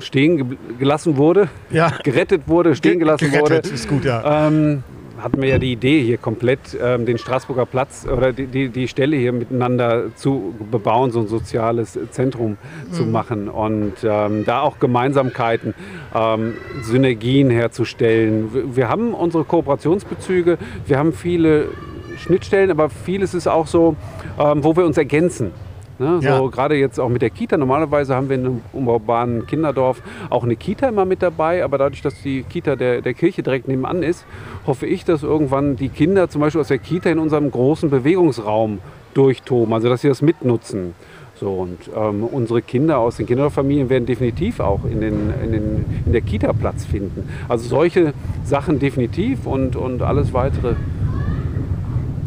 stehen ge gelassen wurde, Ja, gerettet wurde, stehen gelassen gerettet wurde, ist gut, ja. ähm, hatten wir ja die Idee, hier komplett ähm, den Straßburger Platz oder die, die, die Stelle hier miteinander zu bebauen, so ein soziales Zentrum zu machen und ähm, da auch Gemeinsamkeiten, ähm, Synergien herzustellen. Wir- Wir haben unsere Kooperationsbezüge, wir haben viele Schnittstellen, aber vieles ist auch so, ähm, wo wir uns ergänzen. Ne, Ja. So gerade jetzt auch mit der Kita. Normalerweise haben wir in einem urbanen Kinderdorf auch eine Kita immer mit dabei, aber dadurch, dass die Kita der, der Kirche direkt nebenan ist, hoffe ich, dass irgendwann die Kinder zum Beispiel aus der Kita in unserem großen Bewegungsraum durchtoben, also dass sie das mitnutzen. So, und ähm, unsere Kinder aus den Kinderdorffamilien werden definitiv auch in, den, in, den, in der Kita Platz finden. Also solche Sachen definitiv und, und alles weitere.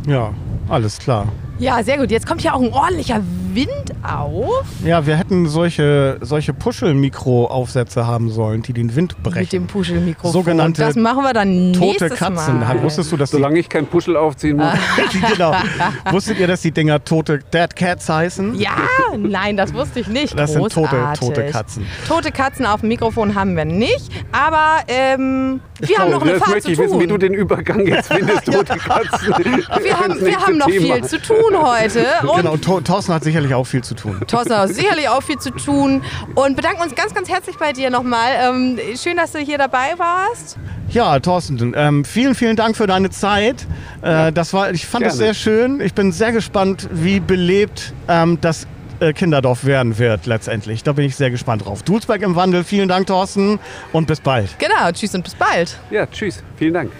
Ja, alles klar. Ja, sehr gut. Jetzt kommt ja auch ein ordentlicher Wind auf Ja, wir hätten solche, solche Puschel-Mikro-Aufsätze haben sollen, die den Wind brechen. mit dem Puschelmikrofon. Sogenannte Das machen wir dann Tote nächstes Katzen. Mal. Wusstest du, dass Solange ich keinen Puschel aufziehen muss. genau. Wusstet ihr, dass die Dinger tote Dead Cats heißen? Ja, nein, das wusste ich nicht. Das sind tote, Großartig. tote Katzen. Tote Katzen auf dem Mikrofon haben wir nicht, aber ähm, wir haben noch eine Fahrt möchte zu ich wissen, wie du tun. den Übergang jetzt findest, tote Katzen. Wir haben, wir haben noch Thema. viel zu tun heute. Und Genau, Thor- Thorsten hat sicherlich auch viel zu tun. Thorsten hat sicherlich auch viel zu tun. Und bedanken uns ganz, ganz herzlich bei dir nochmal. Ähm, schön, dass du hier dabei warst. Ja, Thorsten, ähm, vielen, vielen Dank für deine Zeit. Äh, das war, ich fand es sehr schön. Ich bin sehr gespannt, wie belebt ähm, das äh, Kinderdorf werden wird letztendlich. Da bin ich sehr gespannt drauf. Dulsberg im Wandel, vielen Dank, Thorsten, und bis bald. Genau, tschüss und bis bald. Ja, tschüss. Vielen Dank.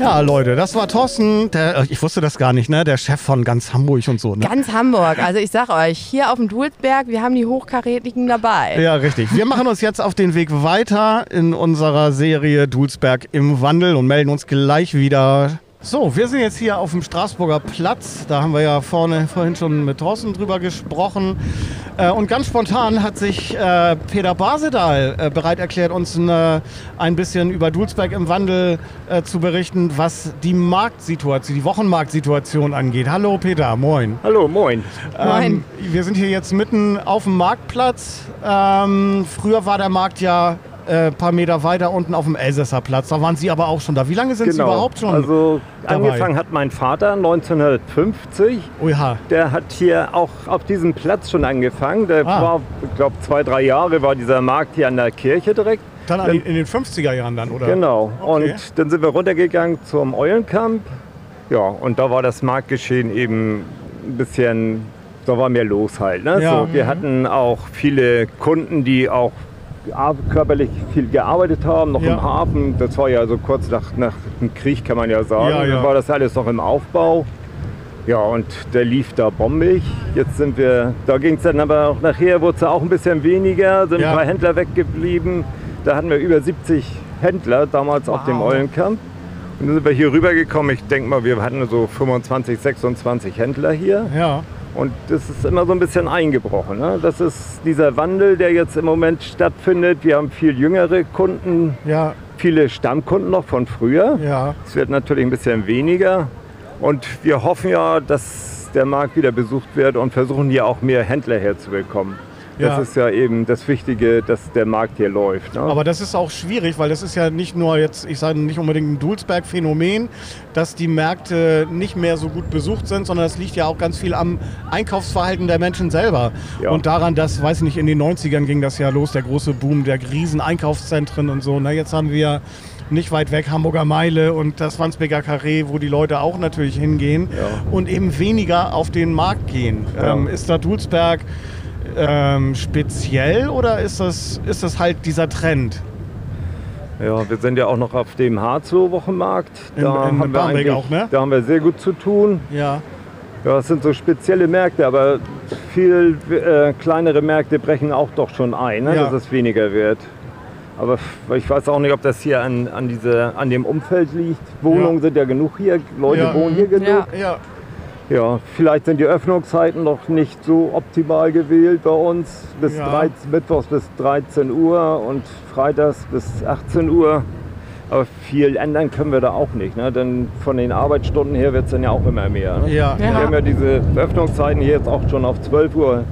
Ja, Leute, das war Thorsten, der, äh, ich wusste das gar nicht, ne? Der Chef von ganz Hamburg und so. Ne? Ganz Hamburg. Also ich sag euch, hier auf dem Dulsberg, wir haben die Hochkarätigen dabei. Ja, richtig. Wir machen uns jetzt auf den Weg weiter in unserer Serie Dulsberg im Wandel und melden uns gleich wieder. So, wir sind jetzt hier auf dem Straßburger Platz. Da haben wir ja vorne vorhin schon mit Thorsten drüber gesprochen. Äh, und ganz spontan hat sich äh, Peter Basedal äh, bereit erklärt, uns eine, ein bisschen über Dulsberg im Wandel zu berichten, was die Marktsituation, die Wochenmarktsituation angeht. Hallo Peter, moin. Hallo, moin. Moin. Ähm, wir sind hier jetzt mitten auf dem Marktplatz. Ähm, früher war der Markt ja äh, ein paar Meter weiter unten auf dem Elsässer Platz. Da waren Sie aber auch schon da. Wie lange sind Sie überhaupt schon? Also dabei? angefangen hat mein Vater 1950. Oha. Der hat hier auch auf diesem Platz schon angefangen. Der Ah. war, ich glaube, zwei, drei Jahre war dieser Markt hier an der Kirche direkt. Dann an, in den 50er Jahren dann, oder? Genau. Okay. Und dann sind wir runtergegangen zum Eulenkamp. Ja, und da war das Marktgeschehen eben ein bisschen, da war mehr los halt. Ne? Ja. So, wir hatten auch viele Kunden, die auch körperlich viel gearbeitet haben, noch Ja. im Hafen. Das war ja so kurz nach, nach dem Krieg, kann man ja sagen. Ja, ja. Dann war das alles noch im Aufbau. Ja, und der lief da bombig. Jetzt sind wir, da ging es dann aber auch nachher, wurde es auch ein bisschen weniger, sind Ja. ein paar Händler weggeblieben. Da hatten wir über 70 Händler damals auf dem Wow. Eulenkamp. Und dann sind wir hier rübergekommen. Ich denke mal, wir hatten so 25, 26 Händler hier. Ja. Und das ist immer so ein bisschen eingebrochen. Ne? Das ist dieser Wandel, der jetzt im Moment stattfindet. Wir haben viel jüngere Kunden, Ja. viele Stammkunden noch von früher. Ja. Es wird natürlich ein bisschen weniger. Und wir hoffen ja, dass der Markt wieder besucht wird und versuchen hier auch mehr Händler herzubekommen. Das Ja. ist ja eben das Wichtige, dass der Markt hier läuft. Ne? Aber das ist auch schwierig, weil das ist ja nicht nur jetzt, ich sage nicht unbedingt ein Dulsberg-Phänomen, dass die Märkte nicht mehr so gut besucht sind, sondern das liegt ja auch ganz viel am Einkaufsverhalten der Menschen selber. Ja. Und daran, dass, weiß ich nicht, in den 90ern ging das ja los, der große Boom der riesen Einkaufszentren und so. Na, jetzt haben wir nicht weit weg Hamburger Meile und das Wandsbeker Carré, wo die Leute auch natürlich hingehen Ja. und eben weniger auf den Markt gehen. Ja. Ähm, ist da Dulsberg ähm, speziell oder ist das, ist das halt dieser Trend? Ja, wir sind ja auch noch auf dem Harzloh-Wochenmarkt. In- in Barmbek eigentlich- auch, ne? Da haben wir sehr gut zu tun. Ja. Ja, es sind so spezielle Märkte, aber viel äh, kleinere Märkte brechen auch doch schon ein, ne, Ja. dass es weniger wird. Aber ich weiß auch nicht, ob das hier an, an, diese, an dem Umfeld liegt. Wohnungen Ja. sind ja genug hier, Leute Ja. wohnen hier genug. Ja. Ja. Vielleicht sind die Öffnungszeiten noch nicht so optimal gewählt bei uns. Bis Ja. 13, Mittwochs bis 13 Uhr und freitags bis 18 Uhr. Aber viel ändern können wir da auch nicht. Ne? Denn von den Arbeitsstunden her wird es dann ja auch immer mehr. Ne? Ja. Wir Ja. haben ja diese Öffnungszeiten hier jetzt auch schon auf 12 Uhr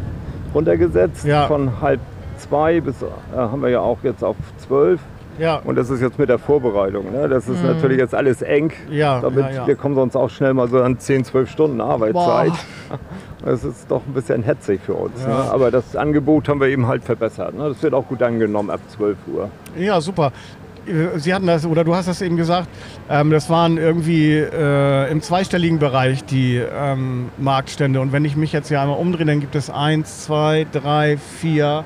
runtergesetzt. Ja. Von halb zwei bis äh, haben wir ja auch jetzt auf 12. Ja. Und das ist jetzt mit der Vorbereitung. Ne? Das ist natürlich jetzt alles eng. Ja, Damit ja, ja. wir kommen sonst auch schnell mal so an 10, 12 Stunden Arbeitszeit. Das ist doch ein bisschen hetzig für uns. Ja. Ne? Aber das Angebot haben wir eben halt verbessert. Ne? Das wird auch gut angenommen ab 12 Uhr. Ja, super. Sie hatten das, oder du hast das eben gesagt, ähm, das waren irgendwie äh, im zweistelligen Bereich die ähm, Marktstände. Und wenn ich mich jetzt hier einmal umdrehe, dann gibt es eins, zwei, drei, vier,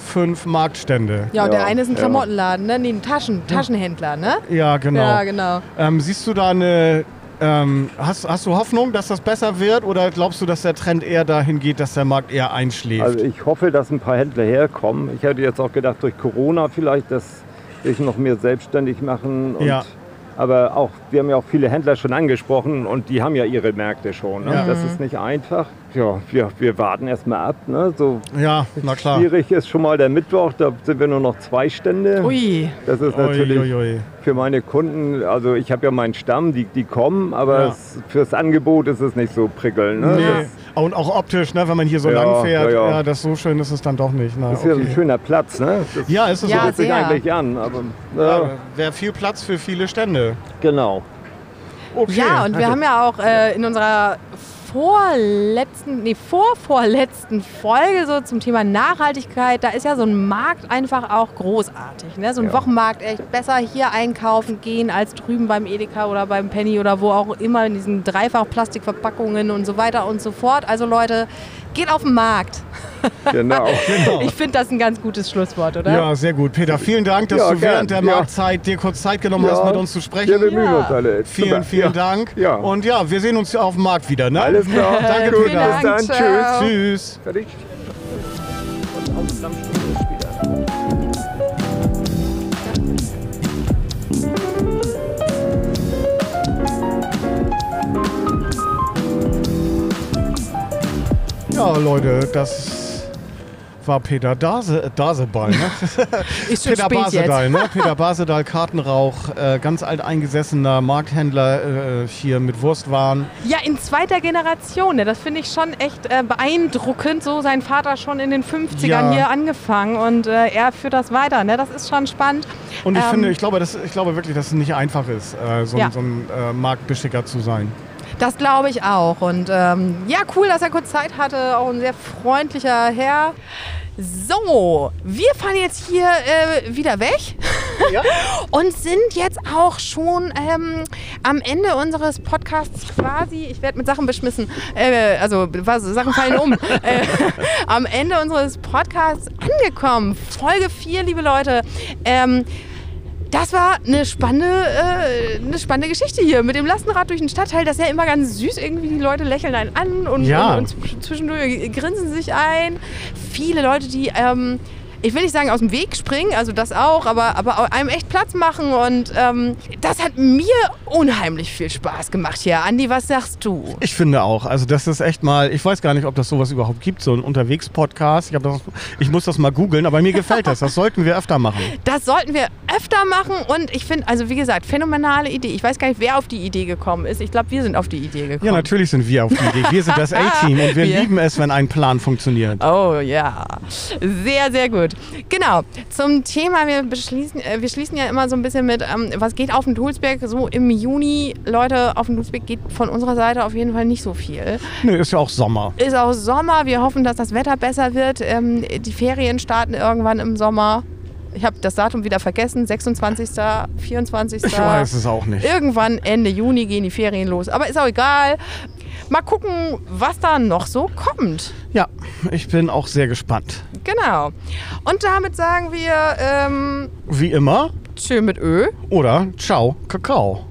fünf Marktstände. Ja, und Ja, der eine ist ein. Klamottenladen, ne? Nee, ein Taschen, Taschenhändler, ne? Ja, genau. Ja, genau. Ähm, siehst du da eine, ähm, hast, hast du Hoffnung, dass das besser wird oder glaubst du, dass der Trend eher dahin geht, dass der Markt eher einschläft? Also ich hoffe, dass ein paar Händler herkommen. Ich hätte jetzt auch gedacht, durch Corona vielleicht, dass sich noch mehr selbstständig machen. Und, Ja. Aber auch, wir haben ja auch viele Händler schon angesprochen und die haben ja ihre Märkte schon. Ne? Ja. Das ist nicht einfach. Ja, wir, wir warten erstmal ab. Ne? So ja, na klar. schwierig ist schon mal der Mittwoch, da sind wir nur noch zwei Stände. Ui. Das ist Ui, natürlich ui, ui. für meine Kunden, also ich habe ja meinen Stamm, die, die kommen, aber Ja. es, fürs Angebot ist es nicht so prickelnd. Ne? Nee. Das, Und auch optisch, ne, wenn man hier so Ja, lang fährt, ja, ja, ja. das so schön ist es dann doch nicht. Ne? das ist ja okay. ein schöner Platz. Ne? Das Ja, ist es Ja, so. sich eigentlich an. Aber, ja, Ja, Wäre viel Platz für viele Stände. Genau. Okay. Ja, und wir haben ja auch äh, in unserer vorletzten, nee, vorvorletzten Folge so zum Thema Nachhaltigkeit, da ist ja so ein Markt einfach auch großartig. Ne? So ein Ja. Wochenmarkt, echt besser hier einkaufen gehen als drüben beim Edeka oder beim Penny oder wo auch immer in diesen Dreifach-Plastikverpackungen und so weiter und so fort. Also Leute, geht auf den Markt. Genau. Ich finde das ein ganz gutes Schlusswort, oder? Ja, sehr gut. Peter, vielen Dank, dass Ja, du gern. während der Ja. Marktzeit dir kurz Zeit genommen hast, Ja. mit uns zu sprechen. Wir bemühen Ja. uns alle. Vielen, vielen ja. Dank. Ja. Und ja, wir sehen uns auf dem Markt wieder. Ne? Alles klar. Danke, Peter. bis dann. Ciao. Tschüss. Tschüss. Fertig. Ja, Leute, das war Peter Dase, äh, Daseball. Ne? Ist schon Peter spät Basedal, ne? Peter Basedal, Kartenrauch, äh, ganz alteingesessener Markthändler äh, hier mit Wurstwaren. Ja, in zweiter Generation. Ne? Das finde ich schon echt äh, beeindruckend. So sein Vater schon in den 50ern Ja. hier angefangen und äh, er führt das weiter. Ne? Das ist schon spannend. Und ich Ähm, finde, ich glaube, das, ich glaube wirklich, dass es nicht einfach ist, äh, so, ein- Ja. so ein äh, Marktbeschicker zu sein. Das glaube ich auch. Und ähm, ja, cool, dass er kurz Zeit hatte. Auch ein sehr freundlicher Herr. So, wir fahren jetzt hier äh, wieder weg und sind jetzt auch schon ähm, am Ende unseres Podcasts quasi. Ich werde mit Sachen beschmissen. Äh, also was, Sachen fallen um. äh, am Ende unseres Podcasts angekommen. Folge 4, liebe Leute. Ähm, das war eine spannende, äh, eine spannende Geschichte hier mit dem Lastenrad durch den Stadtteil. Das ist ja immer ganz süß. Irgendwie die Leute lächeln einen an und, Ja. und, und zwischendurch grinsen sich ein. Viele Leute, die ähm, ich will nicht sagen aus dem Weg springen, also das auch, aber, aber einem echt Platz machen und ähm, das hat mir unheimlich viel Spaß gemacht hier. Andi, was sagst du? Ich finde auch. Also das ist echt mal, ich weiß gar nicht, ob das sowas überhaupt gibt, so ein Unterwegs-Podcast. Ich, das- ich muss das mal googeln, aber mir gefällt das. Das sollten wir öfter machen. Das sollten wir öfter machen und ich finde, also wie gesagt, phänomenale Idee. Ich weiß gar nicht, wer auf die Idee gekommen ist. Ich glaube, wir sind auf die Idee gekommen. Ja, natürlich sind wir auf die Idee. Wir sind das A-Team und wir Wir- lieben es, wenn ein Plan funktioniert. Oh ja, sehr, sehr gut. Genau, zum Thema, wir, beschließen, äh, wir schließen ja immer so ein bisschen mit, ähm, was geht auf den Dulsberg so im Juni. Leute, auf den Dulsberg geht von unserer Seite auf jeden Fall nicht so viel. Nö, ist ja auch Sommer. Ist auch Sommer, wir hoffen, dass das Wetter besser wird. Ähm, die Ferien starten irgendwann im Sommer. Ich habe das Datum wieder vergessen, 26., 24. Ich weiß es auch nicht. Irgendwann Ende Juni gehen die Ferien los. Aber ist auch egal. Mal gucken, was da noch so kommt. Ja, ich bin auch sehr gespannt. Genau. Und damit sagen wir ähm, Wie immer. Tschö mit Ö. Oder Ciao, Kakao.